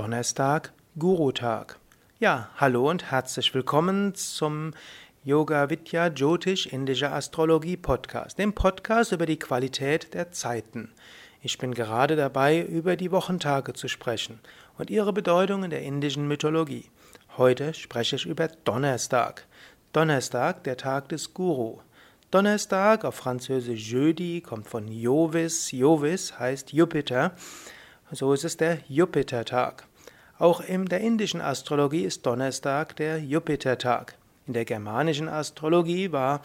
Donnerstag, Guru-Tag. Ja, hallo und herzlich willkommen zum Yoga Vidya Jyotish Indische Astrologie Podcast, dem Podcast über die Qualität der Zeiten. Ich bin gerade dabei, über die Wochentage zu sprechen und ihre Bedeutung in der indischen Mythologie. Heute spreche ich über Donnerstag. Donnerstag, der Tag des Guru. Donnerstag auf Französisch Jeudi kommt von Jovis. Jovis heißt Jupiter. So ist es der Jupitertag. Auch in der indischen Astrologie ist Donnerstag der Jupitertag. In der germanischen Astrologie war,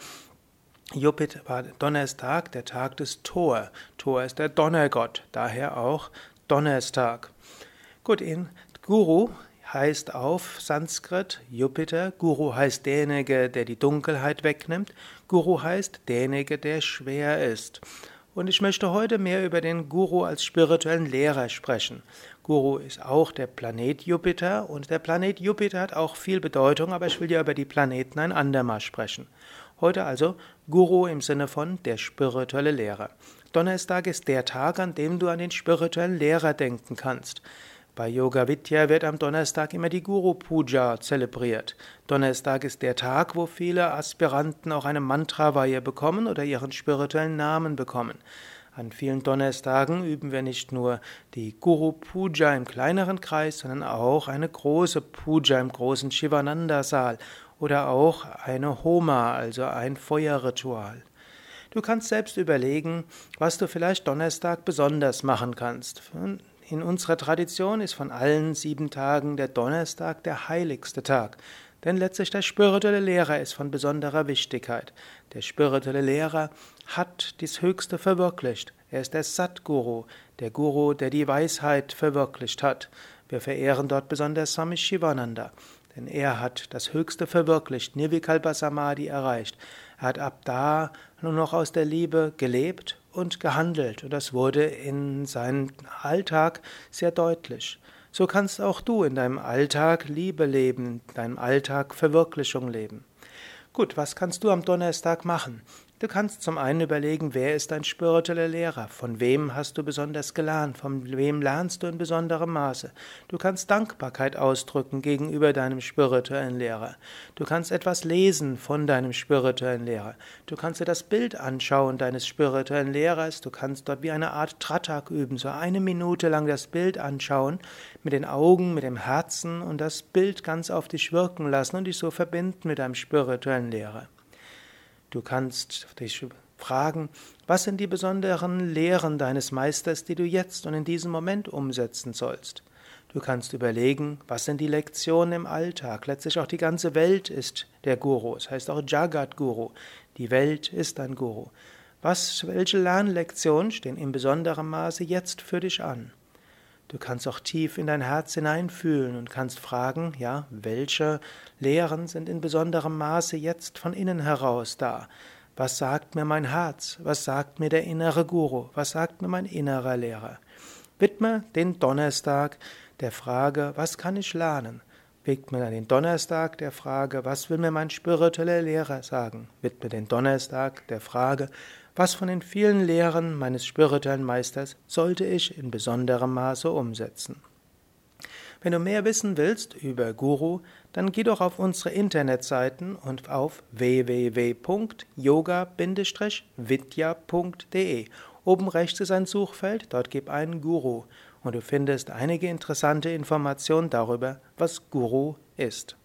Jupiter, war Donnerstag der Tag des Thor. Thor ist der Donnergott, daher auch Donnerstag. Gut, in Guru heißt auf Sanskrit Jupiter. Guru heißt derjenige, der die Dunkelheit wegnimmt. Guru heißt derjenige, der schwer ist. Und ich möchte heute mehr über den Guru als spirituellen Lehrer sprechen. Guru ist auch der Planet Jupiter und der Planet Jupiter hat auch viel Bedeutung, aber ich will ja über die Planeten ein andermal sprechen. Heute also Guru im Sinne von der spirituelle Lehrer. Donnerstag ist der Tag, an dem du an den spirituellen Lehrer denken kannst. Bei Yoga Vidya wird am Donnerstag immer die Guru Puja zelebriert. Donnerstag ist der Tag, wo viele Aspiranten auch eine Mantraweihe bekommen oder ihren spirituellen Namen bekommen. An vielen Donnerstagen üben wir nicht nur die Guru Puja im kleineren Kreis, sondern auch eine große Puja im großen Shivananda Saal oder auch eine Homa, also ein Feuerritual. Du kannst selbst überlegen, was du vielleicht Donnerstag besonders machen kannst. In unserer Tradition ist von allen sieben Tagen der Donnerstag der heiligste Tag. Denn letztlich der spirituelle Lehrer ist von besonderer Wichtigkeit. Der spirituelle Lehrer hat dies Höchste verwirklicht. Er ist der Satguru, der Guru, der die Weisheit verwirklicht hat. Wir verehren dort besonders Swami Shivananda, denn er hat das Höchste verwirklicht, Nirvikalpa Samadhi erreicht. Er hat ab da nur noch aus der Liebe gelebt und gehandelt. Und das wurde in seinem Alltag sehr deutlich. So kannst auch du in deinem Alltag Liebe leben, in deinem Alltag Verwirklichung leben. Gut, was kannst du am Donnerstag machen? Du kannst zum einen überlegen, wer ist dein spiritueller Lehrer? Von wem hast du besonders gelernt? Von wem lernst du in besonderem Maße? Du kannst Dankbarkeit ausdrücken gegenüber deinem spirituellen Lehrer. Du kannst etwas lesen von deinem spirituellen Lehrer. Du kannst dir das Bild anschauen deines spirituellen Lehrers. Du kannst dort wie eine Art Tratak üben, so eine Minute lang das Bild anschauen, mit den Augen, mit dem Herzen und das Bild ganz auf dich wirken lassen und dich so verbinden mit deinem spirituellen Lehrer. Du kannst dich fragen, was sind die besonderen Lehren deines Meisters, die du jetzt und in diesem Moment umsetzen sollst. Du kannst überlegen, was sind die Lektionen im Alltag. Letztlich auch die ganze Welt ist der Guru. Es das heißt auch Jagat Guru. Die Welt ist ein Guru. Was, welche Lernlektionen stehen in besonderem Maße jetzt für dich an? Du kannst auch tief in dein Herz hineinfühlen und kannst fragen, ja, welche Lehren sind in besonderem Maße jetzt von innen heraus da? Was sagt mir mein Herz? Was sagt mir der innere Guru? Was sagt mir mein innerer Lehrer? Widme den Donnerstag der Frage, was kann ich lernen? Widme den Donnerstag der Frage, was will mir mein spiritueller Lehrer sagen? Widme den Donnerstag der Frage, was von den vielen Lehren meines spirituellen Meisters sollte ich in besonderem Maße umsetzen? Wenn du mehr wissen willst über Guru, dann geh doch auf unsere Internetseiten und auf www.yoga-vidya.de. Oben rechts ist ein Suchfeld, dort gib einen Guru und du findest einige interessante Informationen darüber, was Guru ist.